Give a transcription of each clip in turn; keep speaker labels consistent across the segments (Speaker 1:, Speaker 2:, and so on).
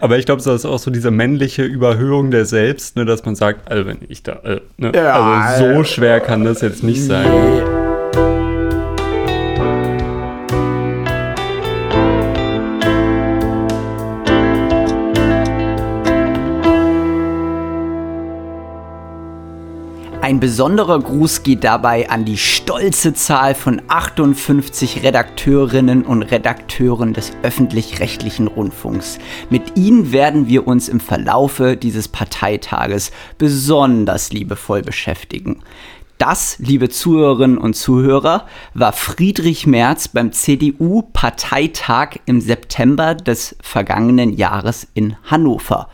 Speaker 1: Aber ich glaube, das ist auch so diese männliche Überhöhung der Selbst, ne, dass man sagt, also wenn ich da, äh, ne, ja, also so schwer kann das jetzt nicht sein.
Speaker 2: Besonderer Gruß geht dabei an die stolze Zahl von 58 Redakteurinnen und Redakteuren des öffentlich-rechtlichen Rundfunks. Mit ihnen werden wir uns im Verlaufe dieses Parteitages besonders liebevoll beschäftigen. Das, liebe Zuhörerinnen und Zuhörer, war Friedrich Merz beim CDU-Parteitag im September des vergangenen Jahres in Hannover.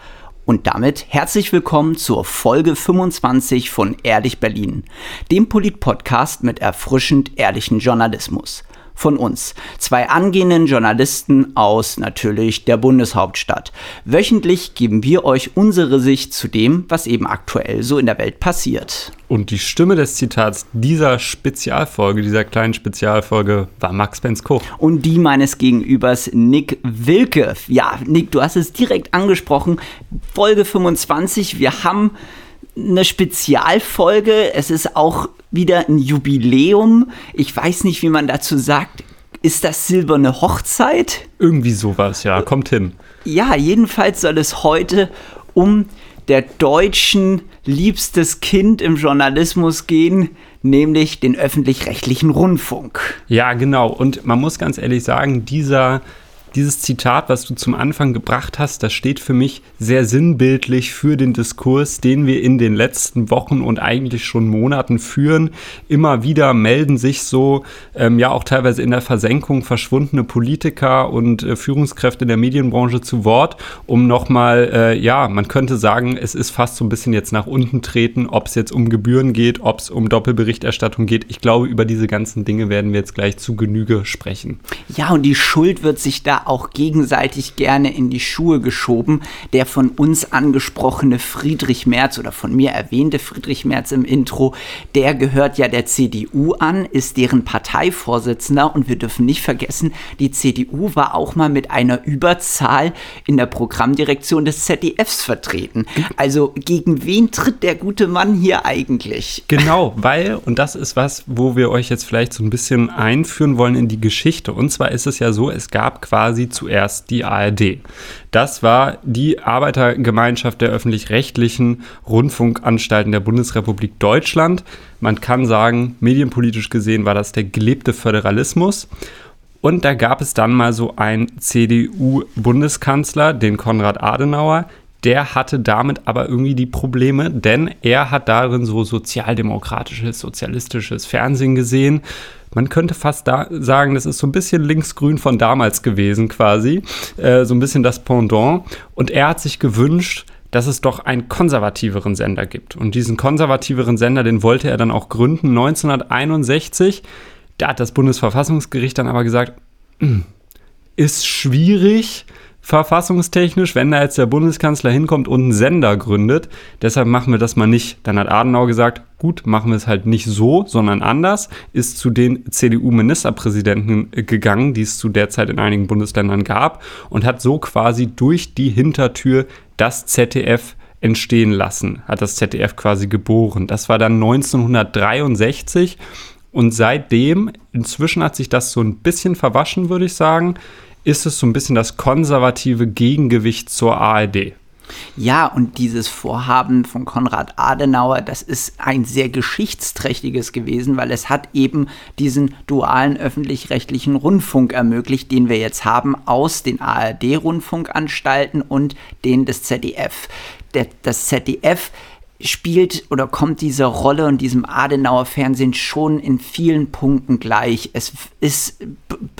Speaker 2: Und damit herzlich willkommen zur Folge 25 von Ehrlich Berlin, dem Polit-Podcast mit erfrischend ehrlichen Journalismus. Von uns, zwei angehenden Journalisten aus natürlich der Bundeshauptstadt. Wöchentlich geben wir euch unsere Sicht zu dem, was eben aktuell so in der Welt passiert.
Speaker 1: Und die Stimme des Zitats dieser Spezialfolge, dieser kleinen Spezialfolge, war Max Bensko.
Speaker 2: Und die meines Gegenübers Nick Wilke. Ja, Nick, du hast es direkt angesprochen. Folge 25. Wir haben eine Spezialfolge. Es ist auch wieder ein Jubiläum. Ich weiß nicht, wie man dazu sagt. Ist das silberne Hochzeit?
Speaker 1: Irgendwie sowas, ja. Kommt hin.
Speaker 2: Ja, jedenfalls soll es heute um der deutschen liebstes Kind im Journalismus gehen, nämlich den öffentlich-rechtlichen Rundfunk.
Speaker 1: Ja, genau. Und man muss ganz ehrlich sagen, dieser dieses Zitat, was du zum Anfang gebracht hast, das steht für mich sehr sinnbildlich für den Diskurs, den wir in den letzten Wochen und eigentlich schon Monaten führen. Immer wieder melden sich so, ähm, ja auch teilweise in der Versenkung verschwundene Politiker und äh, Führungskräfte der Medienbranche zu Wort, um nochmal, äh, ja, man könnte sagen, es ist fast so ein bisschen jetzt nach unten treten, ob es jetzt um Gebühren geht, ob es um Doppelberichterstattung geht. Ich glaube, über diese ganzen Dinge werden wir jetzt gleich zu Genüge sprechen.
Speaker 2: Ja, und die Schuld wird sich da auch gegenseitig gerne in die Schuhe geschoben. Der von uns angesprochene Friedrich Merz oder von mir erwähnte Friedrich Merz im Intro, der gehört ja der CDU an, ist deren Parteivorsitzender und wir dürfen nicht vergessen, die CDU war auch mal mit einer Überzahl in der Programmdirektion des ZDFs vertreten. Also gegen wen tritt der gute Mann hier eigentlich?
Speaker 1: Genau, weil, und das ist was, wo wir euch jetzt vielleicht so ein bisschen einführen wollen in die Geschichte. Und zwar ist es ja so, es gab quasi quasi zuerst die ARD. Das war die Arbeitergemeinschaft der öffentlich-rechtlichen Rundfunkanstalten der Bundesrepublik Deutschland. Man kann sagen, medienpolitisch gesehen war das der gelebte Föderalismus. Und da gab es dann mal so einen CDU-Bundeskanzler, den Konrad Adenauer. Der hatte damit aber irgendwie die Probleme, denn er hat darin so sozialdemokratisches, sozialistisches Fernsehen gesehen man könnte fast da sagen, das ist so ein bisschen linksgrün von damals gewesen quasi, äh, so ein bisschen das Pendant. Und er hat sich gewünscht, dass es doch einen konservativeren Sender gibt. Und diesen konservativeren Sender, den wollte er dann auch gründen 1961. Da hat das Bundesverfassungsgericht dann aber gesagt, ist schwierig, verfassungstechnisch, wenn da jetzt der Bundeskanzler hinkommt und einen Sender gründet. Deshalb machen wir das mal nicht. Dann hat Adenauer gesagt, gut, machen wir es halt nicht so, sondern anders, ist zu den CDU-Ministerpräsidenten gegangen, die es zu der Zeit in einigen Bundesländern gab und hat so quasi durch die Hintertür das ZDF entstehen lassen, hat das ZDF quasi geboren. Das war dann 1963 und seitdem, inzwischen hat sich das so ein bisschen verwaschen, würde ich sagen, ist es so ein bisschen das konservative Gegengewicht zur ARD.
Speaker 2: Ja, und dieses Vorhaben von Konrad Adenauer, das ist ein sehr geschichtsträchtiges gewesen, weil es hat eben diesen dualen öffentlich-rechtlichen Rundfunk ermöglicht, den wir jetzt haben aus den ARD-Rundfunkanstalten und den des ZDF. Der, das ZDF spielt oder kommt diese Rolle und diesem Adenauer Fernsehen schon in vielen Punkten gleich. Es ist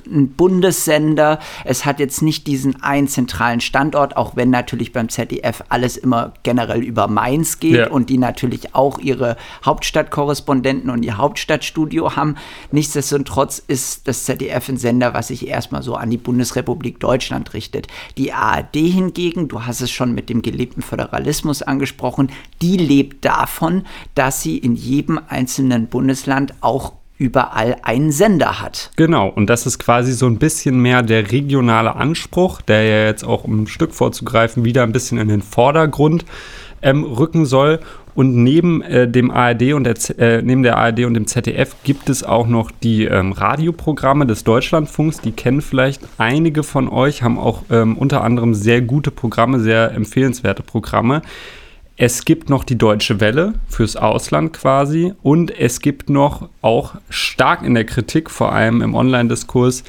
Speaker 2: ein Bundessender, es hat jetzt nicht diesen einen zentralen Standort, auch wenn natürlich beim ZDF alles immer generell über Mainz geht ja. und die natürlich auch ihre Hauptstadtkorrespondenten und ihr Hauptstadtstudio haben. Nichtsdestotrotz ist das ZDF ein Sender, was sich erstmal so an die Bundesrepublik Deutschland richtet. Die ARD hingegen, du hast es schon mit dem gelebten Föderalismus angesprochen, die lebt davon, dass sie in jedem einzelnen Bundesland auch überall einen Sender hat.
Speaker 1: Genau, und das ist quasi so ein bisschen mehr der regionale Anspruch, der ja jetzt auch, um ein Stück vorzugreifen, wieder ein bisschen in den Vordergrund ähm, rücken soll. Und neben äh, dem ARD und der, äh, neben der ARD und dem ZDF gibt es auch noch die ähm, Radioprogramme des Deutschlandfunks. Die kennen vielleicht einige von euch, haben auch ähm, unter anderem sehr gute Programme, sehr empfehlenswerte Programme. Es gibt noch die Deutsche Welle fürs Ausland quasi und es gibt noch auch stark in der Kritik, vor allem im Online-Diskurs,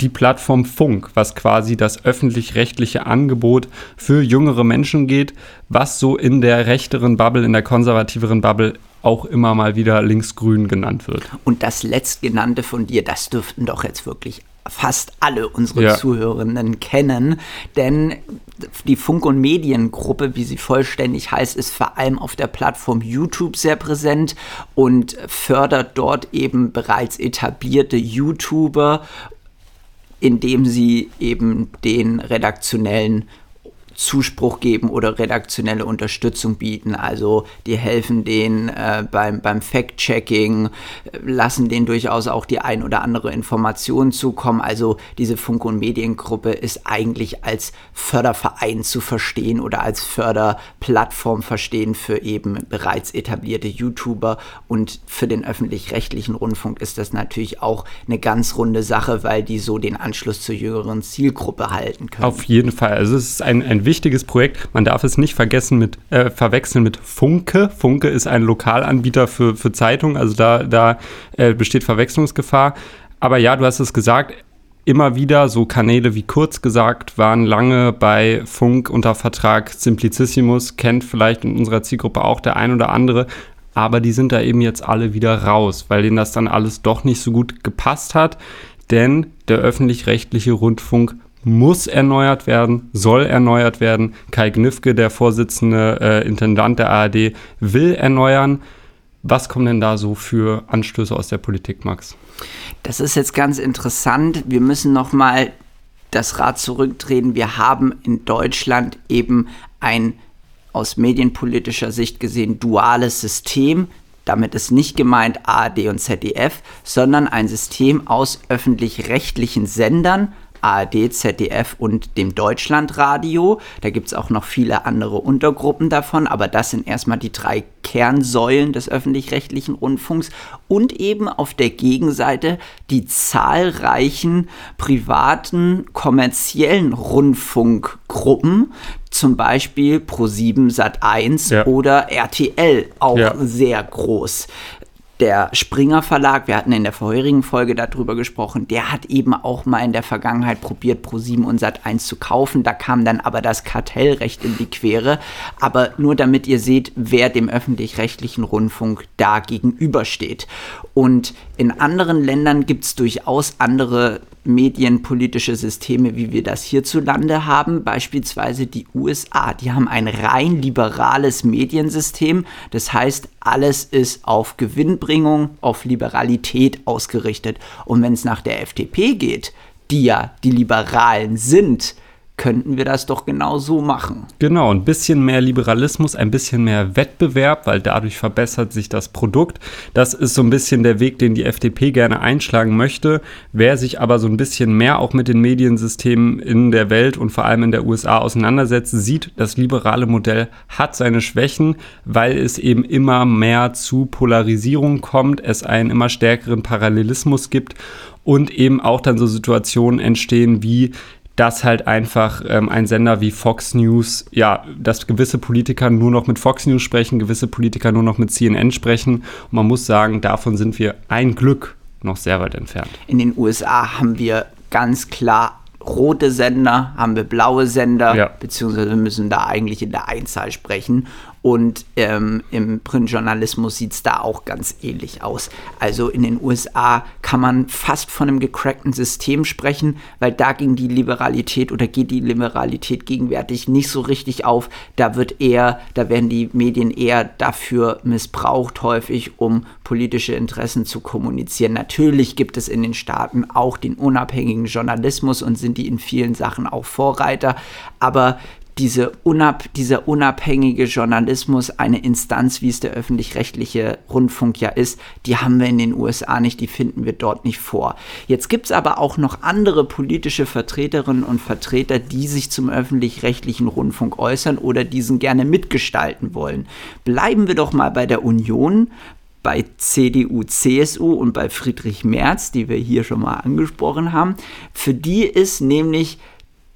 Speaker 1: die Plattform Funk, was quasi das öffentlich-rechtliche Angebot für jüngere Menschen geht, was so in der rechteren Bubble, in der konservativeren Bubble auch immer mal wieder linksgrün genannt wird.
Speaker 2: Und das letztgenannte von dir, das dürften doch jetzt wirklich fast alle unsere ja. Zuhörenden kennen, denn die Funk- und Mediengruppe, wie sie vollständig heißt, ist vor allem auf der Plattform YouTube sehr präsent und fördert dort eben bereits etablierte YouTuber indem sie eben den redaktionellen Zuspruch geben oder redaktionelle Unterstützung bieten. Also die helfen denen äh, beim, beim Fact-Checking, lassen denen durchaus auch die ein oder andere Information zukommen. Also diese Funk- und Mediengruppe ist eigentlich als Förderverein zu verstehen oder als Förderplattform verstehen für eben bereits etablierte YouTuber. Und für den öffentlich-rechtlichen Rundfunk ist das natürlich auch eine ganz runde Sache, weil die so den Anschluss zur jüngeren Zielgruppe halten können.
Speaker 1: Auf jeden Fall. Also es ist ein, ein wichtiges Projekt. Man darf es nicht vergessen mit, äh, verwechseln mit Funke. Funke ist ein Lokalanbieter für, für Zeitungen, also da, da äh, besteht Verwechslungsgefahr. Aber ja, du hast es gesagt, immer wieder so Kanäle wie kurz gesagt waren lange bei Funk unter Vertrag. Simplicissimus kennt vielleicht in unserer Zielgruppe auch der ein oder andere. Aber die sind da eben jetzt alle wieder raus, weil denen das dann alles doch nicht so gut gepasst hat. Denn der öffentlich-rechtliche Rundfunk muss erneuert werden, soll erneuert werden. Kai Gnifke, der Vorsitzende äh, Intendant der ARD, will erneuern. Was kommen denn da so für Anstöße aus der Politik, Max?
Speaker 2: Das ist jetzt ganz interessant. Wir müssen noch mal das Rad zurückdrehen. Wir haben in Deutschland eben ein aus medienpolitischer Sicht gesehen duales System. Damit ist nicht gemeint ARD und ZDF, sondern ein System aus öffentlich-rechtlichen Sendern, ARD, ZDF und dem Deutschlandradio. Da gibt es auch noch viele andere Untergruppen davon, aber das sind erstmal die drei Kernsäulen des öffentlich-rechtlichen Rundfunks und eben auf der Gegenseite die zahlreichen privaten kommerziellen Rundfunkgruppen, zum Beispiel Pro7 Sat1 ja. oder RTL, auch ja. sehr groß der Springer Verlag, wir hatten in der vorherigen Folge darüber gesprochen, der hat eben auch mal in der Vergangenheit probiert, Pro7 und Sat1 zu kaufen. Da kam dann aber das Kartellrecht in die Quere. Aber nur damit ihr seht, wer dem öffentlich-rechtlichen Rundfunk da gegenübersteht. Und in anderen Ländern gibt es durchaus andere medienpolitische Systeme, wie wir das hierzulande haben. Beispielsweise die USA. Die haben ein rein liberales Mediensystem. Das heißt, alles ist auf Gewinnbringung, auf Liberalität ausgerichtet. Und wenn es nach der FDP geht, die ja die Liberalen sind, könnten wir das doch genau so machen.
Speaker 1: Genau, ein bisschen mehr Liberalismus, ein bisschen mehr Wettbewerb, weil dadurch verbessert sich das Produkt. Das ist so ein bisschen der Weg, den die FDP gerne einschlagen möchte. Wer sich aber so ein bisschen mehr auch mit den Mediensystemen in der Welt und vor allem in der USA auseinandersetzt, sieht, das liberale Modell hat seine Schwächen, weil es eben immer mehr zu Polarisierung kommt, es einen immer stärkeren Parallelismus gibt und eben auch dann so Situationen entstehen wie dass halt einfach ähm, ein Sender wie Fox News, ja, dass gewisse Politiker nur noch mit Fox News sprechen, gewisse Politiker nur noch mit CNN sprechen. Und man muss sagen, davon sind wir ein Glück noch sehr weit entfernt.
Speaker 2: In den USA haben wir ganz klar rote Sender, haben wir blaue Sender, ja. beziehungsweise müssen da eigentlich in der Einzahl sprechen. Und ähm, im Printjournalismus sieht es da auch ganz ähnlich aus. Also in den USA kann man fast von einem gecrackten System sprechen, weil da ging die Liberalität oder geht die Liberalität gegenwärtig nicht so richtig auf. Da wird eher, da werden die Medien eher dafür missbraucht häufig, um politische Interessen zu kommunizieren. Natürlich gibt es in den Staaten auch den unabhängigen Journalismus und sind die in vielen Sachen auch Vorreiter, aber diese unab, dieser unabhängige Journalismus, eine Instanz, wie es der öffentlich-rechtliche Rundfunk ja ist, die haben wir in den USA nicht, die finden wir dort nicht vor. Jetzt gibt es aber auch noch andere politische Vertreterinnen und Vertreter, die sich zum öffentlich-rechtlichen Rundfunk äußern oder diesen gerne mitgestalten wollen. Bleiben wir doch mal bei der Union, bei CDU, CSU und bei Friedrich Merz, die wir hier schon mal angesprochen haben. Für die ist nämlich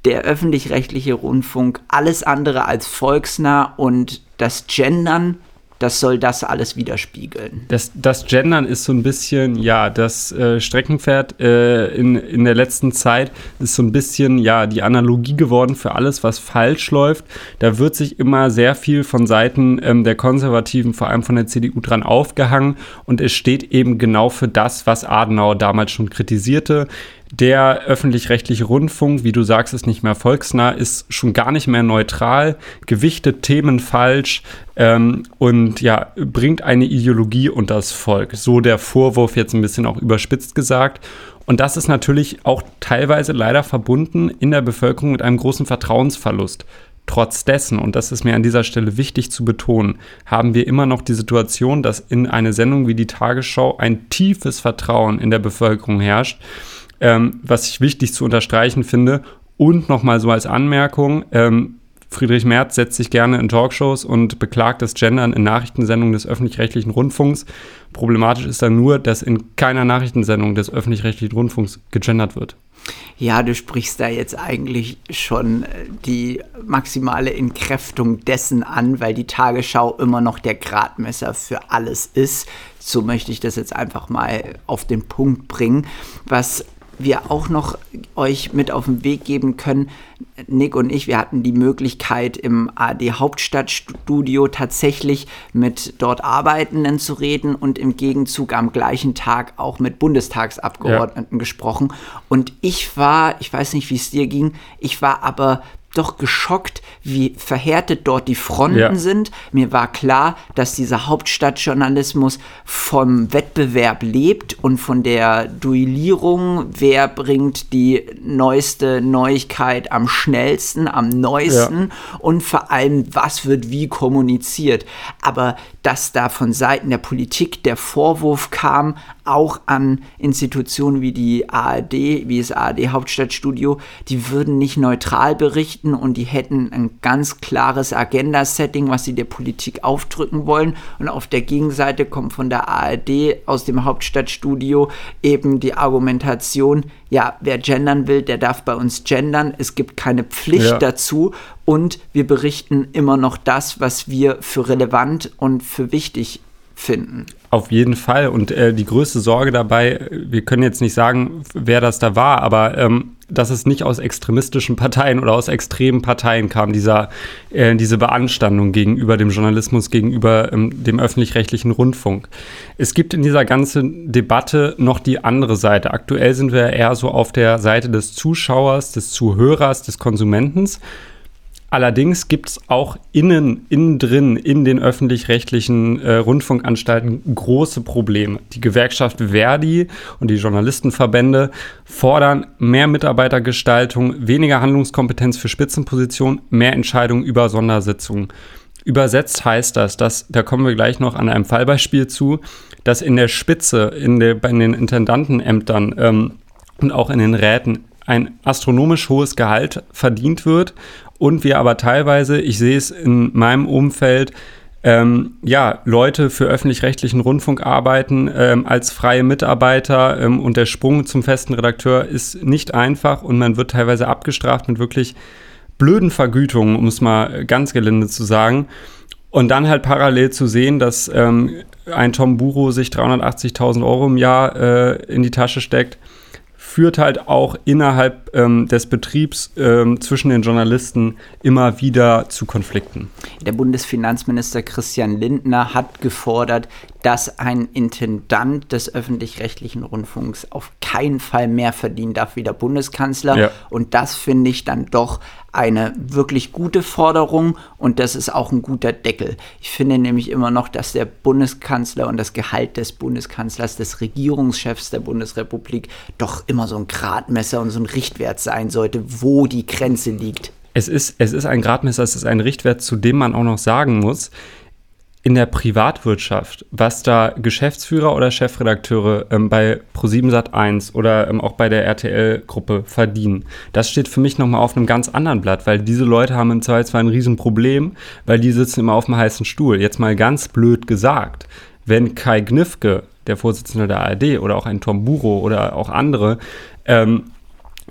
Speaker 2: der öffentlich-rechtliche Rundfunk alles andere als volksnah und das Gendern das soll das alles widerspiegeln.
Speaker 1: Das, das Gendern ist so ein bisschen, ja, das äh, Streckenpferd äh, in, in der letzten Zeit ist so ein bisschen, ja, die Analogie geworden für alles, was falsch läuft. Da wird sich immer sehr viel von Seiten ähm, der Konservativen, vor allem von der CDU, dran aufgehangen und es steht eben genau für das, was Adenauer damals schon kritisierte der öffentlich-rechtliche Rundfunk, wie du sagst, ist nicht mehr volksnah, ist schon gar nicht mehr neutral, gewichtet Themen falsch ähm, und ja, bringt eine Ideologie unter das Volk. So der Vorwurf jetzt ein bisschen auch überspitzt gesagt. Und das ist natürlich auch teilweise leider verbunden in der Bevölkerung mit einem großen Vertrauensverlust. Trotz dessen, und das ist mir an dieser Stelle wichtig zu betonen, haben wir immer noch die Situation, dass in eine Sendung wie die Tagesschau ein tiefes Vertrauen in der Bevölkerung herrscht ähm, was ich wichtig zu unterstreichen finde. Und nochmal so als Anmerkung, ähm, Friedrich Merz setzt sich gerne in Talkshows und beklagt das Gendern in Nachrichtensendungen des öffentlich-rechtlichen Rundfunks. Problematisch ist dann nur, dass in keiner Nachrichtensendung des öffentlich-rechtlichen Rundfunks gegendert wird.
Speaker 2: Ja, du sprichst da jetzt eigentlich schon äh, die maximale Entkräftung dessen an, weil die Tagesschau immer noch der Gradmesser für alles ist. So möchte ich das jetzt einfach mal auf den Punkt bringen. Was wir auch noch euch mit auf den Weg geben können. Nick und ich, wir hatten die Möglichkeit im AD Hauptstadtstudio tatsächlich mit dort Arbeitenden zu reden und im Gegenzug am gleichen Tag auch mit Bundestagsabgeordneten ja. gesprochen. Und ich war, ich weiß nicht, wie es dir ging, ich war aber doch geschockt, wie verhärtet dort die Fronten ja. sind. Mir war klar, dass dieser Hauptstadtjournalismus vom Wettbewerb lebt und von der Duellierung, wer bringt die neueste Neuigkeit am schnellsten, am neuesten ja. und vor allem, was wird wie kommuniziert. Aber dass da von Seiten der Politik der Vorwurf kam, auch an Institutionen wie die ARD, wie das ARD Hauptstadtstudio, die würden nicht neutral berichten und die hätten ein ganz klares Agenda-Setting, was sie der Politik aufdrücken wollen. Und auf der Gegenseite kommt von der ARD aus dem Hauptstadtstudio eben die Argumentation, ja, wer gendern will, der darf bei uns gendern. Es gibt keine Pflicht ja. dazu und wir berichten immer noch das, was wir für relevant und für wichtig finden.
Speaker 1: Auf jeden Fall. Und äh, die größte Sorge dabei, wir können jetzt nicht sagen, wer das da war, aber ähm, dass es nicht aus extremistischen Parteien oder aus extremen Parteien kam, dieser, äh, diese Beanstandung gegenüber dem Journalismus, gegenüber ähm, dem öffentlich-rechtlichen Rundfunk. Es gibt in dieser ganzen Debatte noch die andere Seite. Aktuell sind wir eher so auf der Seite des Zuschauers, des Zuhörers, des Konsumentens. Allerdings gibt es auch innen, innen drin, in den öffentlich-rechtlichen äh, Rundfunkanstalten große Probleme. Die Gewerkschaft Verdi und die Journalistenverbände fordern mehr Mitarbeitergestaltung, weniger Handlungskompetenz für Spitzenpositionen, mehr Entscheidungen über Sondersitzungen. Übersetzt heißt das, dass, da kommen wir gleich noch an einem Fallbeispiel zu, dass in der Spitze, in, der, in den Intendantenämtern ähm, und auch in den Räten ein astronomisch hohes Gehalt verdient wird und wir aber teilweise, ich sehe es in meinem Umfeld, ähm, ja, Leute für öffentlich-rechtlichen Rundfunk arbeiten ähm, als freie Mitarbeiter ähm, und der Sprung zum festen Redakteur ist nicht einfach und man wird teilweise abgestraft mit wirklich blöden Vergütungen, um es mal ganz gelinde zu sagen. Und dann halt parallel zu sehen, dass ähm, ein Tom Buro sich 380.000 Euro im Jahr äh, in die Tasche steckt führt halt auch innerhalb ähm, des Betriebs ähm, zwischen den Journalisten immer wieder zu Konflikten.
Speaker 2: Der Bundesfinanzminister Christian Lindner hat gefordert, dass ein Intendant des öffentlich-rechtlichen Rundfunks auf keinen Fall mehr verdienen darf wie der Bundeskanzler. Ja. Und das finde ich dann doch eine wirklich gute Forderung und das ist auch ein guter Deckel. Ich finde nämlich immer noch, dass der Bundeskanzler und das Gehalt des Bundeskanzlers, des Regierungschefs der Bundesrepublik doch immer so ein Gradmesser und so ein Richtwert sein sollte, wo die Grenze liegt.
Speaker 1: Es ist, es ist ein Gradmesser, es ist ein Richtwert, zu dem man auch noch sagen muss, in der Privatwirtschaft, was da Geschäftsführer oder Chefredakteure ähm, bei Pro7 Sat1 oder ähm, auch bei der RTL-Gruppe verdienen, das steht für mich nochmal auf einem ganz anderen Blatt, weil diese Leute haben im Zweifelsfall ein Riesenproblem, weil die sitzen immer auf dem heißen Stuhl. Jetzt mal ganz blöd gesagt, wenn Kai Gnifke, der Vorsitzende der ARD, oder auch ein Tom Buro oder auch andere, ähm,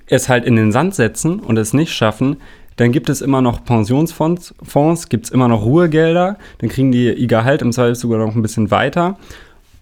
Speaker 1: es halt in den Sand setzen und es nicht schaffen, dann gibt es immer noch Pensionsfonds, Fonds, gibt es immer noch Ruhegelder, dann kriegen die ihr Gehalt im Zweifel sogar noch ein bisschen weiter.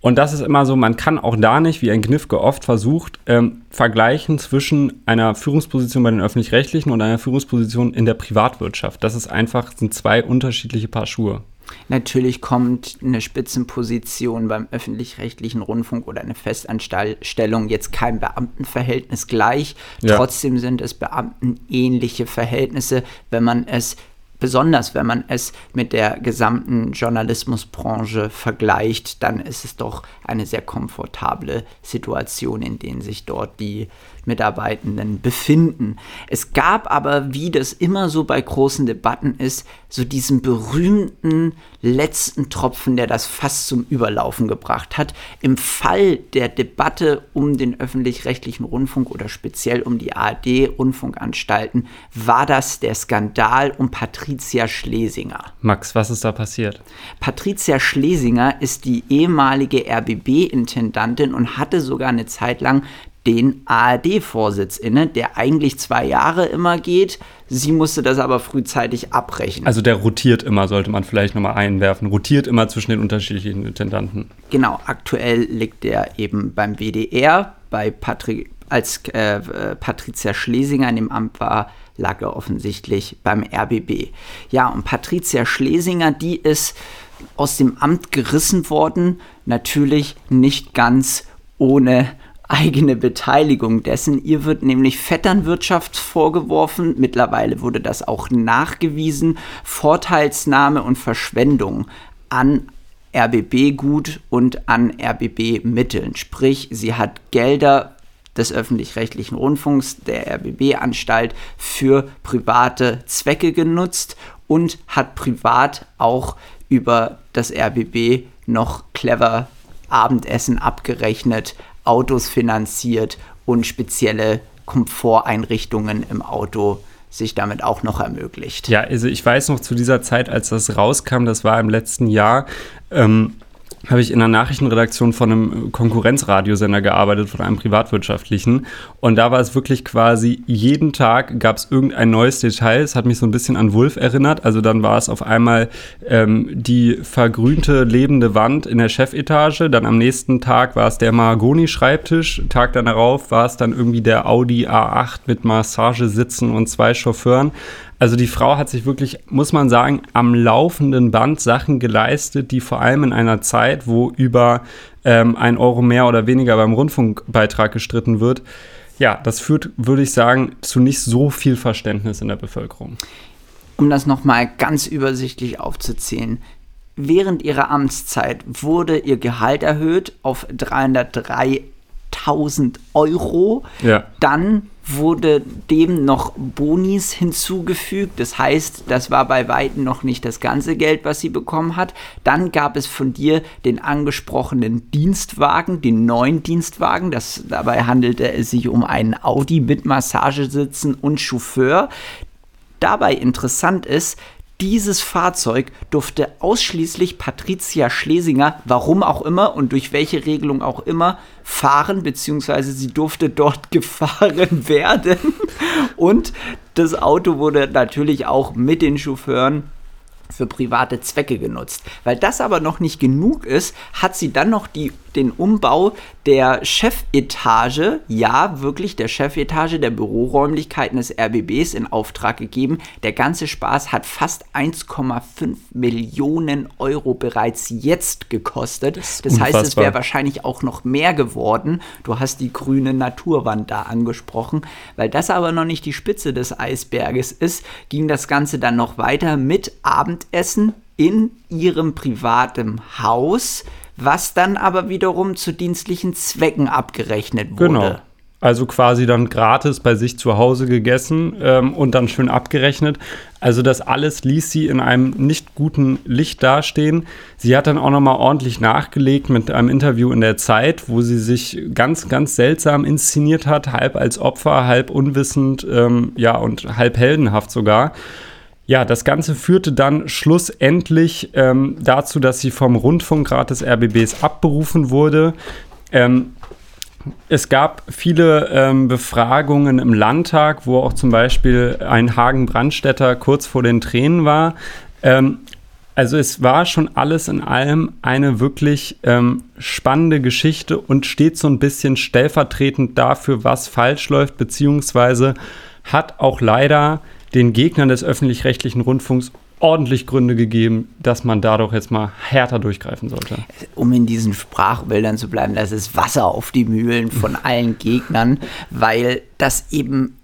Speaker 1: Und das ist immer so, man kann auch da nicht, wie ein Gnifke oft versucht, ähm, vergleichen zwischen einer Führungsposition bei den Öffentlich-Rechtlichen und einer Führungsposition in der Privatwirtschaft. Das ist einfach, sind zwei unterschiedliche Paar Schuhe.
Speaker 2: Natürlich kommt eine Spitzenposition beim öffentlich-rechtlichen Rundfunk oder eine Festanstellung jetzt kein Beamtenverhältnis gleich. Ja. Trotzdem sind es beamtenähnliche Verhältnisse, wenn man es besonders wenn man es mit der gesamten Journalismusbranche vergleicht, dann ist es doch eine sehr komfortable Situation, in der sich dort die Mitarbeitenden befinden. Es gab aber, wie das immer so bei großen Debatten ist, so diesen berühmten letzten Tropfen, der das fast zum Überlaufen gebracht hat. Im Fall der Debatte um den öffentlich-rechtlichen Rundfunk oder speziell um die ARD-Rundfunkanstalten war das der Skandal um Patricia Schlesinger.
Speaker 1: Max, was ist da passiert?
Speaker 2: Patricia Schlesinger ist die ehemalige RBB-Intendantin und hatte sogar eine Zeit lang den ARD-Vorsitz inne, der eigentlich zwei Jahre immer geht. Sie musste das aber frühzeitig abbrechen.
Speaker 1: Also der rotiert immer, sollte man vielleicht nochmal einwerfen. Rotiert immer zwischen den unterschiedlichen Intendanten.
Speaker 2: Genau, aktuell liegt der eben beim WDR, bei Patri als äh, Patricia Schlesinger in dem Amt war, lag er offensichtlich beim RBB. Ja, und Patricia Schlesinger, die ist aus dem Amt gerissen worden, natürlich nicht ganz ohne eigene Beteiligung dessen. Ihr wird nämlich Vetternwirtschaft vorgeworfen. Mittlerweile wurde das auch nachgewiesen. Vorteilsnahme und Verschwendung an RBB-Gut und an RBB-Mitteln. Sprich, sie hat Gelder des öffentlich-rechtlichen Rundfunks, der RBB-Anstalt, für private Zwecke genutzt und hat privat auch über das RBB noch clever Abendessen abgerechnet, Autos finanziert und spezielle Komforteinrichtungen im Auto sich damit auch noch ermöglicht.
Speaker 1: Ja, also ich weiß noch zu dieser Zeit, als das rauskam, das war im letzten Jahr, ähm, habe ich in einer Nachrichtenredaktion von einem Konkurrenzradiosender gearbeitet, von einem privatwirtschaftlichen. Und da war es wirklich quasi, jeden Tag gab es irgendein neues Detail. Es hat mich so ein bisschen an Wolf erinnert. Also dann war es auf einmal ähm, die vergrünte lebende Wand in der Chefetage. Dann am nächsten Tag war es der Mahagoni-Schreibtisch. Tag darauf war es dann irgendwie der Audi A8 mit Massagesitzen und zwei Chauffeuren. Also die Frau hat sich wirklich, muss man sagen, am laufenden Band Sachen geleistet, die vor allem in einer Zeit, wo über ähm, ein Euro mehr oder weniger beim Rundfunkbeitrag gestritten wird, ja, das führt, würde ich sagen, zu nicht so viel Verständnis in der Bevölkerung.
Speaker 2: Um das nochmal ganz übersichtlich aufzuzählen. Während ihrer Amtszeit wurde ihr Gehalt erhöht auf 303.000 Euro. Ja. Dann wurde dem noch Bonis hinzugefügt. Das heißt, das war bei weitem noch nicht das ganze Geld, was sie bekommen hat. Dann gab es von dir den angesprochenen Dienstwagen, den neuen Dienstwagen. Das, dabei handelte es sich um einen Audi mit Massagesitzen und Chauffeur. Dabei interessant ist, dieses Fahrzeug durfte ausschließlich Patricia Schlesinger, warum auch immer und durch welche Regelung auch immer, fahren, beziehungsweise sie durfte dort gefahren werden. Und das Auto wurde natürlich auch mit den Chauffeuren für private Zwecke genutzt. Weil das aber noch nicht genug ist, hat sie dann noch die den Umbau der Chefetage, ja, wirklich der Chefetage der Büroräumlichkeiten des RBBs in Auftrag gegeben. Der ganze Spaß hat fast 1,5 Millionen Euro bereits jetzt gekostet. Das, das heißt, es wäre wahrscheinlich auch noch mehr geworden. Du hast die grüne Naturwand da angesprochen. Weil das aber noch nicht die Spitze des Eisberges ist, ging das Ganze dann noch weiter mit Abendessen in ihrem privaten Haus was dann aber wiederum zu dienstlichen Zwecken abgerechnet wurde. Genau.
Speaker 1: Also quasi dann gratis bei sich zu Hause gegessen ähm, und dann schön abgerechnet. Also das alles ließ sie in einem nicht guten Licht dastehen. Sie hat dann auch nochmal ordentlich nachgelegt mit einem Interview in der Zeit, wo sie sich ganz, ganz seltsam inszeniert hat, halb als Opfer, halb unwissend, ähm, ja, und halb heldenhaft sogar. Ja, das Ganze führte dann schlussendlich ähm, dazu, dass sie vom Rundfunkrat des RBBs abberufen wurde. Ähm, es gab viele ähm, Befragungen im Landtag, wo auch zum Beispiel ein Hagen Brandstätter kurz vor den Tränen war. Ähm, also es war schon alles in allem eine wirklich ähm, spannende Geschichte und steht so ein bisschen stellvertretend dafür, was falsch läuft, beziehungsweise hat auch leider den Gegnern des öffentlich-rechtlichen Rundfunks ordentlich Gründe gegeben, dass man da doch jetzt mal härter durchgreifen sollte.
Speaker 2: Um in diesen Sprachbildern zu bleiben, das ist Wasser auf die Mühlen von allen Gegnern, weil das eben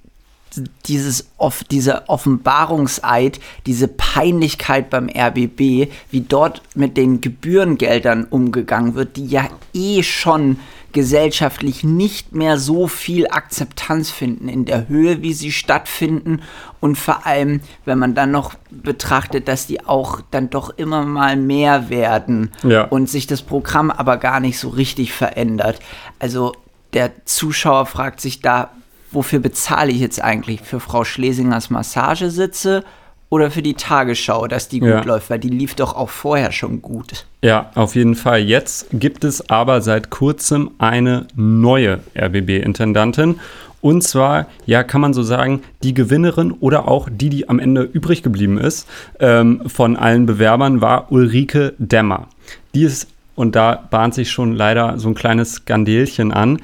Speaker 2: dieses, dieser Offenbarungseid, diese Peinlichkeit beim RBB, wie dort mit den Gebührengeldern umgegangen wird, die ja eh schon gesellschaftlich nicht mehr so viel Akzeptanz finden in der Höhe, wie sie stattfinden und vor allem, wenn man dann noch betrachtet, dass die auch dann doch immer mal mehr werden ja. und sich das Programm aber gar nicht so richtig verändert. Also der Zuschauer fragt sich da, wofür bezahle ich jetzt eigentlich? Für Frau Schlesingers Massagesitze oder für die Tagesschau, dass die gut ja. läuft, weil die lief doch auch vorher schon gut.
Speaker 1: Ja, auf jeden Fall. Jetzt gibt es aber seit kurzem eine neue RBB-Intendantin. Und zwar, ja, kann man so sagen, die Gewinnerin oder auch die, die am Ende übrig geblieben ist ähm, von allen Bewerbern, war Ulrike Dämmer. Die ist, und da bahnt sich schon leider so ein kleines Skandelchen an,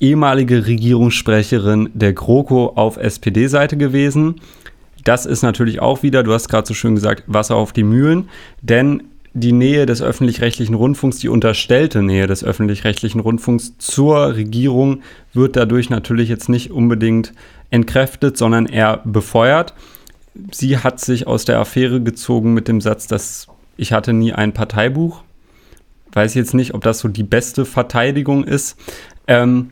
Speaker 1: ehemalige Regierungssprecherin der GroKo auf SPD-Seite gewesen das ist natürlich auch wieder, du hast gerade so schön gesagt, Wasser auf die Mühlen, denn die Nähe des öffentlich-rechtlichen Rundfunks, die unterstellte Nähe des öffentlich-rechtlichen Rundfunks zur Regierung wird dadurch natürlich jetzt nicht unbedingt entkräftet, sondern eher befeuert. Sie hat sich aus der Affäre gezogen mit dem Satz, dass ich hatte nie ein Parteibuch. Weiß jetzt nicht, ob das so die beste Verteidigung ist. Ähm,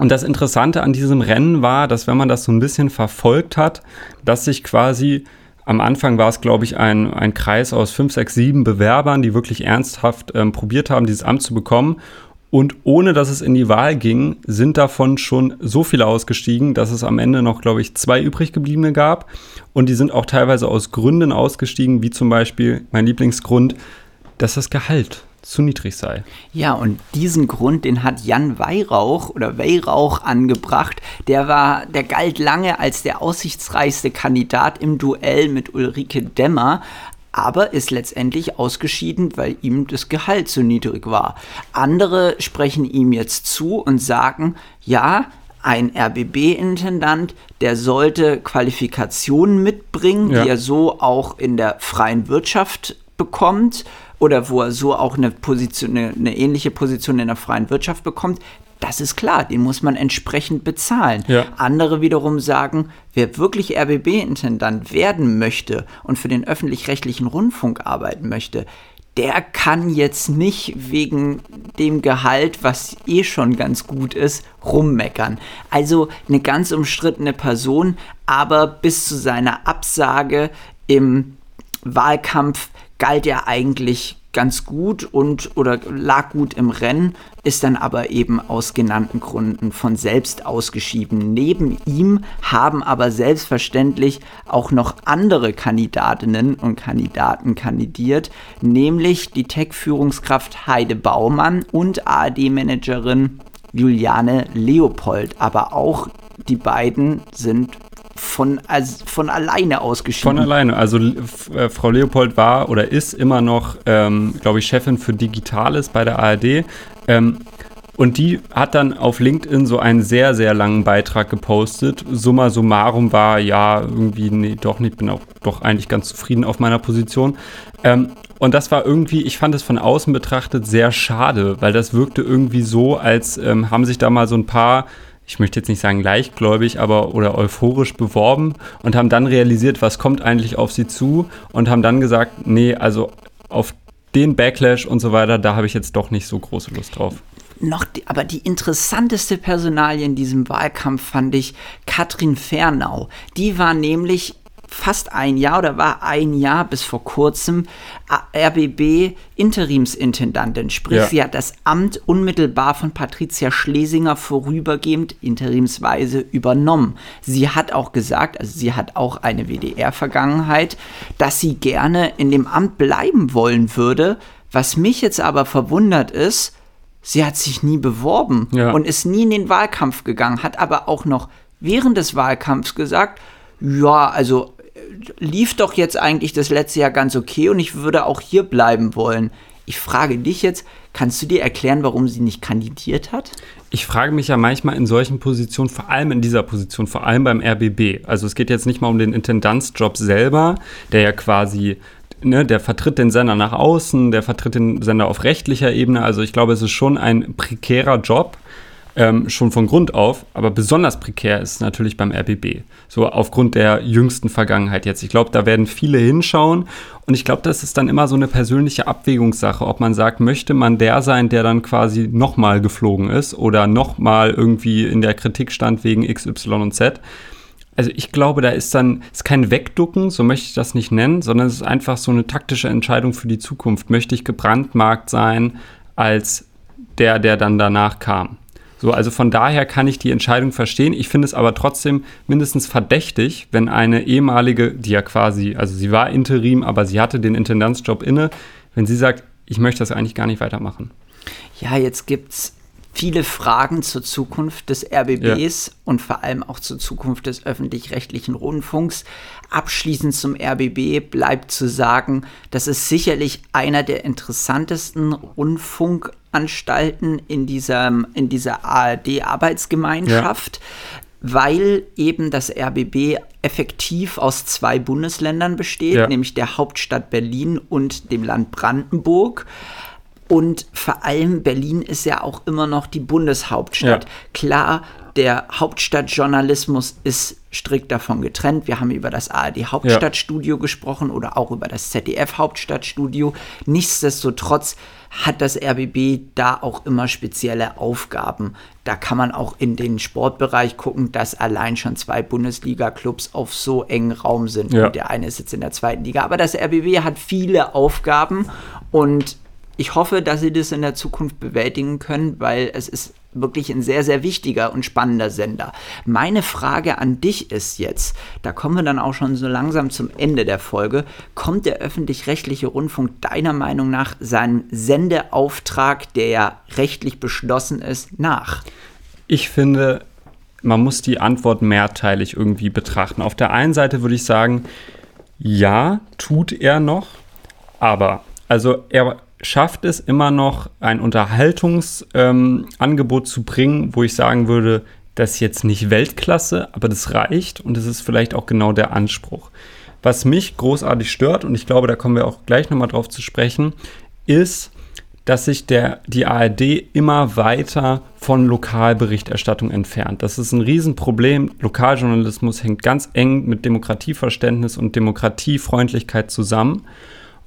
Speaker 1: und das Interessante an diesem Rennen war, dass wenn man das so ein bisschen verfolgt hat, dass sich quasi am Anfang war es, glaube ich, ein, ein Kreis aus fünf, sechs, sieben Bewerbern, die wirklich ernsthaft ähm, probiert haben, dieses Amt zu bekommen. Und ohne dass es in die Wahl ging, sind davon schon so viele ausgestiegen, dass es am Ende noch, glaube ich, zwei übrig gebliebene gab. Und die sind auch teilweise aus Gründen ausgestiegen, wie zum Beispiel mein Lieblingsgrund, dass das Gehalt zu niedrig sei.
Speaker 2: Ja, und diesen Grund, den hat Jan Weihrauch oder Weihrauch angebracht. Der war, der galt lange als der aussichtsreichste Kandidat im Duell mit Ulrike Dämmer aber ist letztendlich ausgeschieden, weil ihm das Gehalt zu niedrig war. Andere sprechen ihm jetzt zu und sagen, ja, ein RBB-Intendant, der sollte Qualifikationen mitbringen, ja. die er so auch in der freien Wirtschaft bekommt oder wo er so auch eine Position, eine, eine, ähnliche Position in der freien Wirtschaft bekommt, das ist klar, den muss man entsprechend bezahlen. Ja. Andere wiederum sagen, wer wirklich RBB-Intendant werden möchte und für den öffentlich-rechtlichen Rundfunk arbeiten möchte, der kann jetzt nicht wegen dem Gehalt, was eh schon ganz gut ist, rummeckern. Also eine ganz umstrittene Person, aber bis zu seiner Absage im Wahlkampf galt er eigentlich ganz gut und oder lag gut im Rennen, ist dann aber eben aus genannten Gründen von selbst ausgeschieden. Neben ihm haben aber selbstverständlich auch noch andere Kandidatinnen und Kandidaten kandidiert, nämlich die Tech-Führungskraft Heide Baumann und ARD-Managerin Juliane Leopold. Aber auch die beiden sind von, von alleine ausgeschieden.
Speaker 1: Von alleine. Also äh, Frau Leopold war oder ist immer noch, ähm, glaube ich, Chefin für Digitales bei der ARD. Ähm, und die hat dann auf LinkedIn so einen sehr, sehr langen Beitrag gepostet. Summa summarum war, ja, irgendwie, nee, doch nicht, bin auch doch eigentlich ganz zufrieden auf meiner Position. Ähm, und das war irgendwie, ich fand es von außen betrachtet sehr schade, weil das wirkte irgendwie so, als ähm, haben sich da mal so ein paar ich möchte jetzt nicht sagen leichtgläubig, aber oder euphorisch beworben und haben dann realisiert, was kommt eigentlich auf sie zu und haben dann gesagt, nee, also auf den Backlash und so weiter, da habe ich jetzt doch nicht so große Lust drauf.
Speaker 2: noch, die, aber die interessanteste Personalie in diesem Wahlkampf fand ich Katrin Fernau. Die war nämlich fast ein Jahr oder war ein Jahr bis vor kurzem RBB Interimsintendantin. Sprich, ja. sie hat das Amt unmittelbar von Patricia Schlesinger vorübergehend interimsweise übernommen. Sie hat auch gesagt, also sie hat auch eine WDR-Vergangenheit, dass sie gerne in dem Amt bleiben wollen würde. Was mich jetzt aber verwundert ist, sie hat sich nie beworben ja. und ist nie in den Wahlkampf gegangen, hat aber auch noch während des Wahlkampfs gesagt, ja, also lief doch jetzt eigentlich das letzte Jahr ganz okay und ich würde auch hier bleiben wollen. Ich frage dich jetzt, kannst du dir erklären, warum sie nicht kandidiert hat?
Speaker 1: Ich frage mich ja manchmal in solchen Positionen, vor allem in dieser Position, vor allem beim RBB. Also es geht jetzt nicht mal um den Intendanzjob selber, der ja quasi Ne, der vertritt den Sender nach außen, der vertritt den Sender auf rechtlicher Ebene. Also ich glaube, es ist schon ein prekärer Job, ähm, schon von Grund auf, aber besonders prekär ist es natürlich beim RBB. So aufgrund der jüngsten Vergangenheit jetzt. Ich glaube, da werden viele hinschauen und ich glaube, das ist dann immer so eine persönliche Abwägungssache, ob man sagt, möchte man der sein, der dann quasi nochmal geflogen ist oder nochmal irgendwie in der Kritik stand wegen X, Y und Z. Also ich glaube, da ist dann ist kein Wegducken, so möchte ich das nicht nennen, sondern es ist einfach so eine taktische Entscheidung für die Zukunft. Möchte ich gebrandmarkt sein als der, der dann danach kam? So, also von daher kann ich die Entscheidung verstehen. Ich finde es aber trotzdem mindestens verdächtig, wenn eine ehemalige, die ja quasi, also sie war Interim, aber sie hatte den Intendanzjob inne, wenn sie sagt, ich möchte das eigentlich gar nicht weitermachen.
Speaker 2: Ja, jetzt gibt es viele Fragen zur Zukunft des RBBs ja. und vor allem auch zur Zukunft des öffentlich-rechtlichen Rundfunks. Abschließend zum RBB bleibt zu sagen, das ist sicherlich einer der interessantesten Rundfunk Anstalten in, diesem, in dieser ARD-Arbeitsgemeinschaft. Ja weil eben das RBB effektiv aus zwei Bundesländern besteht, ja. nämlich der Hauptstadt Berlin und dem Land Brandenburg. Und vor allem Berlin ist ja auch immer noch die Bundeshauptstadt. Ja. Klar, der Hauptstadtjournalismus ist strikt davon getrennt. Wir haben über das ARD Hauptstadtstudio ja. gesprochen oder auch über das ZDF Hauptstadtstudio. Nichtsdestotrotz hat das RBB da auch immer spezielle Aufgaben. Da kann man auch in den Sportbereich gucken, dass allein schon zwei Bundesliga-Clubs auf so engen Raum sind. Ja. Der eine ist jetzt in der zweiten Liga. Aber das RBB hat viele Aufgaben und ich hoffe, dass sie das in der Zukunft bewältigen können, weil es ist wirklich ein sehr, sehr wichtiger und spannender Sender. Meine Frage an dich ist jetzt, da kommen wir dann auch schon so langsam zum Ende der Folge, kommt der öffentlich-rechtliche Rundfunk deiner Meinung nach seinem Sendeauftrag, der ja rechtlich beschlossen ist, nach?
Speaker 1: Ich finde, man muss die Antwort mehrteilig irgendwie betrachten. Auf der einen Seite würde ich sagen, ja, tut er noch, aber also er schafft es immer noch, ein Unterhaltungsangebot ähm, zu bringen, wo ich sagen würde, das ist jetzt nicht Weltklasse, aber das reicht und das ist vielleicht auch genau der Anspruch. Was mich großartig stört, und ich glaube, da kommen wir auch gleich nochmal drauf zu sprechen, ist, dass sich der, die ARD immer weiter von Lokalberichterstattung entfernt. Das ist ein Riesenproblem. Lokaljournalismus hängt ganz eng mit Demokratieverständnis und Demokratiefreundlichkeit zusammen.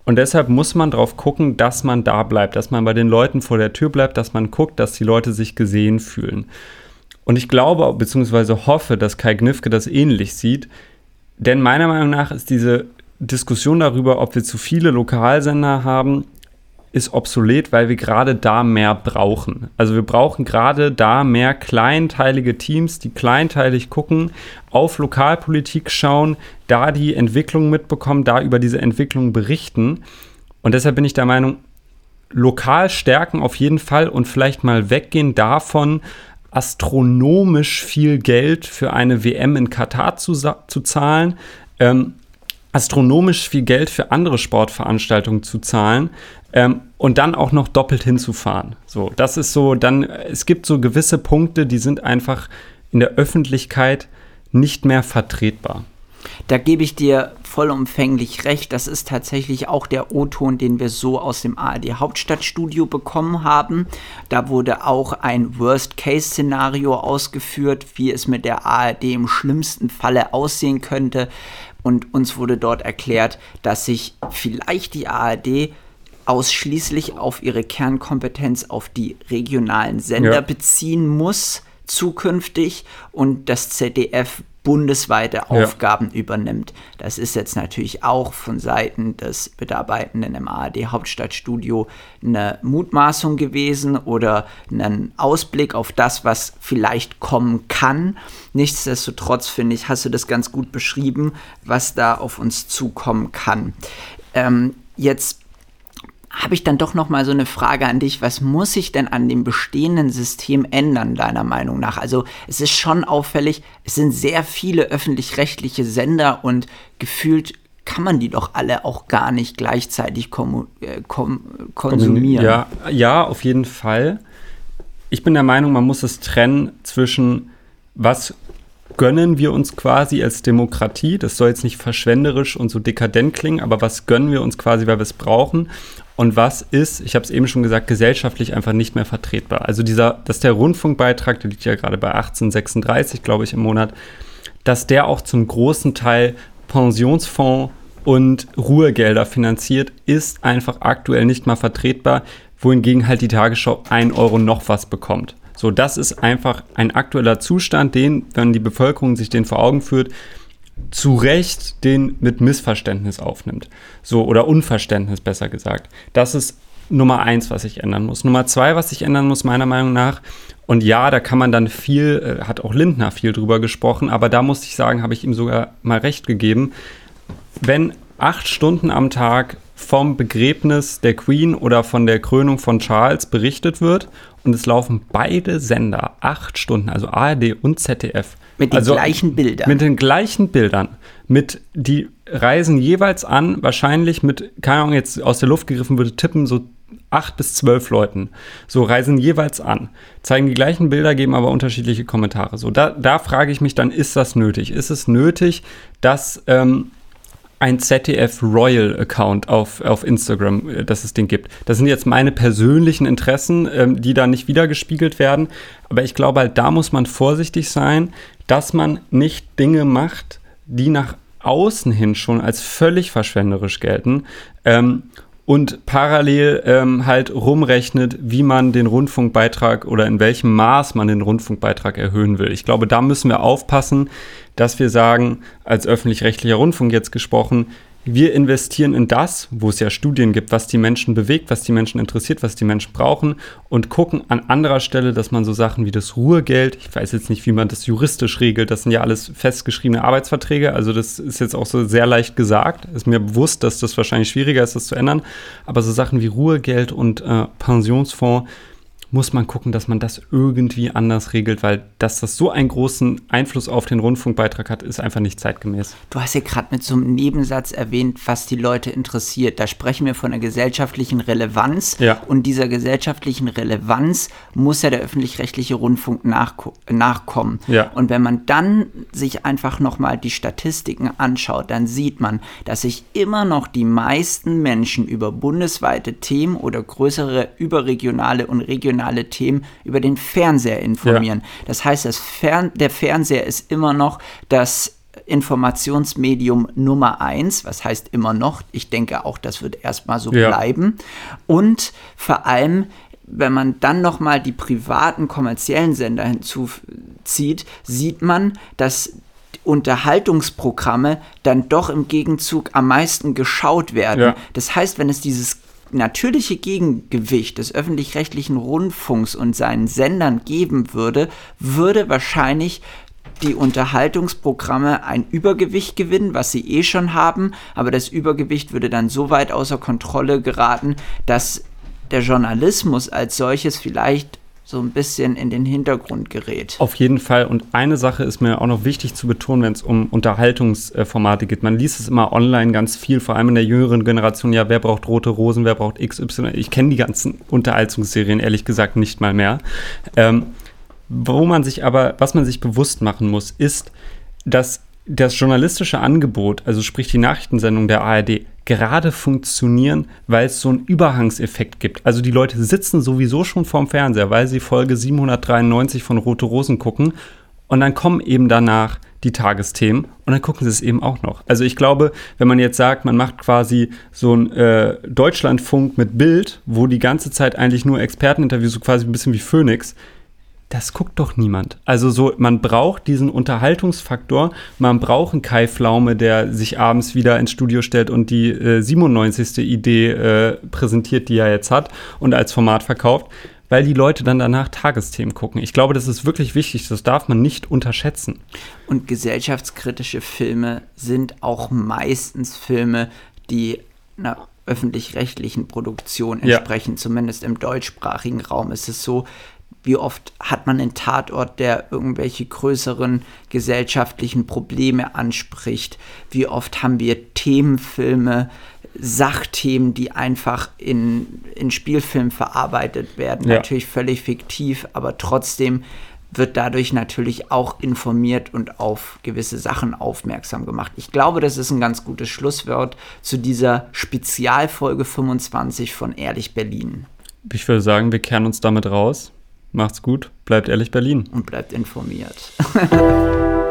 Speaker 1: Und deshalb muss man darauf gucken, dass man da bleibt, dass man bei den Leuten vor der Tür bleibt, dass man guckt, dass die Leute sich gesehen fühlen. Und ich glaube bzw. hoffe, dass Kai Gnifke das ähnlich sieht, denn meiner Meinung nach ist diese Diskussion darüber, ob wir zu viele Lokalsender haben, ist obsolet, weil wir gerade da mehr brauchen. Also wir brauchen gerade da mehr kleinteilige Teams, die kleinteilig gucken, auf Lokalpolitik schauen, da die Entwicklung mitbekommen, da über diese Entwicklung berichten. Und deshalb bin ich der Meinung, lokal stärken auf jeden Fall und vielleicht mal weggehen davon, astronomisch viel Geld für eine WM in Katar zu, zu zahlen. Ähm, astronomisch viel Geld für andere Sportveranstaltungen zu zahlen, ähm, und dann auch noch doppelt hinzufahren. So, das ist so, dann, es gibt so gewisse Punkte, die sind einfach in der Öffentlichkeit nicht mehr vertretbar.
Speaker 2: Da gebe ich dir vollumfänglich recht. Das ist tatsächlich auch der O-Ton, den wir so aus dem ARD Hauptstadtstudio bekommen haben. Da wurde auch ein Worst-Case-Szenario ausgeführt, wie es mit der ARD im schlimmsten Falle aussehen könnte. Und uns wurde dort erklärt, dass sich vielleicht die ARD ausschließlich auf ihre Kernkompetenz auf die regionalen Sender
Speaker 1: Ja.
Speaker 2: beziehen muss zukünftig und das ZDF bundesweite Aufgaben übernimmt. Das ist jetzt natürlich auch von Seiten des Mitarbeitenden im ARD Hauptstadtstudio eine Mutmaßung gewesen oder ein Ausblick auf das, was vielleicht kommen kann. Nichtsdestotrotz finde ich, hast du das ganz gut beschrieben, was da auf uns zukommen kann. Ähm, jetzt habe ich dann doch noch mal so eine Frage an dich. Was muss sich denn an dem bestehenden System ändern, deiner Meinung nach? Also es ist schon auffällig, es sind sehr viele öffentlich-rechtliche Sender und gefühlt kann man die doch alle auch gar nicht gleichzeitig kommu- äh, kom konsumieren.
Speaker 1: Ja, ja, auf jeden Fall. Ich bin der Meinung, man muss es trennen zwischen, was gönnen wir uns quasi als Demokratie, das soll jetzt nicht verschwenderisch und so dekadent klingen, aber was gönnen wir uns quasi, weil wir es brauchen und was ist, ich habe es eben schon gesagt, gesellschaftlich einfach nicht mehr vertretbar. Also dieser, dass der Rundfunkbeitrag, der liegt ja gerade bei 1836, glaube ich, im Monat, dass der auch zum großen Teil Pensionsfonds und Ruhegelder finanziert, ist einfach aktuell nicht mal vertretbar, wohingegen halt die Tagesschau 1 Euro noch was bekommt. So, das ist einfach ein aktueller Zustand, den, wenn die Bevölkerung sich den vor Augen führt, zu Recht den mit Missverständnis aufnimmt. So, oder Unverständnis besser gesagt. Das ist Nummer eins, was sich ändern muss. Nummer zwei, was sich ändern muss, meiner Meinung nach, und ja, da kann man dann viel, äh, hat auch Lindner viel drüber gesprochen, aber da muss ich sagen, habe ich ihm sogar mal recht gegeben. Wenn acht Stunden am Tag vom Begräbnis der Queen oder von der Krönung von Charles berichtet wird und es laufen beide Sender acht Stunden, also ARD und ZDF.
Speaker 2: Mit den
Speaker 1: also
Speaker 2: gleichen Bildern.
Speaker 1: Mit den gleichen Bildern. Mit, die reisen jeweils an, wahrscheinlich mit, keine Ahnung, jetzt aus der Luft gegriffen würde tippen, so acht bis zwölf Leuten. So reisen jeweils an, zeigen die gleichen Bilder, geben aber unterschiedliche Kommentare. So, da, da frage ich mich dann, ist das nötig? Ist es nötig, dass ähm, ein ZDF Royal Account auf, auf Instagram, äh, dass es den gibt. Das sind jetzt meine persönlichen Interessen, ähm, die da nicht wiedergespiegelt werden. Aber ich glaube halt, da muss man vorsichtig sein, dass man nicht Dinge macht, die nach außen hin schon als völlig verschwenderisch gelten. Ähm, und parallel ähm, halt rumrechnet, wie man den Rundfunkbeitrag oder in welchem Maß man den Rundfunkbeitrag erhöhen will. Ich glaube, da müssen wir aufpassen, dass wir sagen, als öffentlich-rechtlicher Rundfunk jetzt gesprochen, wir investieren in das, wo es ja Studien gibt, was die Menschen bewegt, was die Menschen interessiert, was die Menschen brauchen und gucken an anderer Stelle, dass man so Sachen wie das Ruhegeld, ich weiß jetzt nicht, wie man das juristisch regelt, das sind ja alles festgeschriebene Arbeitsverträge, also das ist jetzt auch so sehr leicht gesagt, ist mir bewusst, dass das wahrscheinlich schwieriger ist, das zu ändern, aber so Sachen wie Ruhegeld und äh, Pensionsfonds, muss man gucken, dass man das irgendwie anders regelt, weil dass das so einen großen Einfluss auf den Rundfunkbeitrag hat, ist einfach nicht zeitgemäß.
Speaker 2: Du hast ja gerade mit so einem Nebensatz erwähnt, was die Leute interessiert. Da sprechen wir von der gesellschaftlichen Relevanz.
Speaker 1: Ja.
Speaker 2: Und dieser gesellschaftlichen Relevanz muss ja der öffentlich-rechtliche Rundfunk nachko- nachkommen.
Speaker 1: Ja.
Speaker 2: Und wenn man dann sich einfach nochmal die Statistiken anschaut, dann sieht man, dass sich immer noch die meisten Menschen über bundesweite Themen oder größere überregionale und regionale Themen über den Fernseher informieren. Das heißt, das Fern der Fernseher ist immer noch das Informationsmedium Nummer eins, was heißt immer noch, ich denke auch, das wird erstmal so
Speaker 1: Ja.
Speaker 2: bleiben. Und vor allem, wenn man dann nochmal die privaten kommerziellen Sender hinzuzieht, sieht man, dass Unterhaltungsprogramme dann doch im Gegenzug am meisten geschaut werden.
Speaker 1: Ja.
Speaker 2: Das heißt, wenn es dieses natürliche Gegengewicht des öffentlich-rechtlichen Rundfunks und seinen Sendern geben würde, würde wahrscheinlich die Unterhaltungsprogramme ein Übergewicht gewinnen, was sie eh schon haben, aber das Übergewicht würde dann so weit außer Kontrolle geraten, dass der Journalismus als solches vielleicht so ein bisschen in den Hintergrund gerät.
Speaker 1: Auf jeden Fall. Und eine Sache ist mir auch noch wichtig zu betonen, wenn es um Unterhaltungsformate geht. Man liest es immer online ganz viel, vor allem in der jüngeren Generation. Ja, wer braucht rote Rosen, wer braucht XY? Ich kenne die ganzen Unterhaltungsserien ehrlich gesagt nicht mal mehr. Ähm, wo man sich aber, was man sich bewusst machen muss, ist, dass das journalistische Angebot, also sprich die Nachrichtensendung der ARD, gerade funktionieren, weil es so einen Überhangseffekt gibt. Also die Leute sitzen sowieso schon vorm Fernseher, weil sie Folge 793 von Rote Rosen gucken und dann kommen eben danach die Tagesthemen und dann gucken sie es eben auch noch. Also ich glaube, wenn man jetzt sagt, man macht quasi so ein äh, Deutschlandfunk mit Bild, wo die ganze Zeit eigentlich nur Experteninterviews, so quasi ein bisschen wie Phoenix, das guckt doch niemand. Also so, man braucht diesen Unterhaltungsfaktor, man braucht einen Kai Pflaume, der sich abends wieder ins Studio stellt und die äh, 97. Idee äh, präsentiert, die er jetzt hat und als Format verkauft weil die Leute dann danach Tagesthemen gucken. Ich glaube, das ist wirklich wichtig, das darf man nicht unterschätzen.
Speaker 2: Und gesellschaftskritische Filme sind auch meistens Filme, die einer öffentlich-rechtlichen Produktion entsprechen, ja. zumindest im deutschsprachigen Raum ist es so, wie oft hat man einen Tatort, der irgendwelche größeren gesellschaftlichen Probleme anspricht? Wie oft haben wir Themenfilme, Sachthemen, die einfach in, in Spielfilm verarbeitet werden. Ja. Natürlich völlig fiktiv, aber trotzdem wird dadurch natürlich auch informiert und auf gewisse Sachen aufmerksam gemacht. Ich glaube, das ist ein ganz gutes Schlusswort zu dieser Spezialfolge 25 von Ehrlich Berlin.
Speaker 1: Ich würde sagen, wir kehren uns damit raus. Macht's gut, bleibt ehrlich Berlin.
Speaker 2: Und bleibt informiert.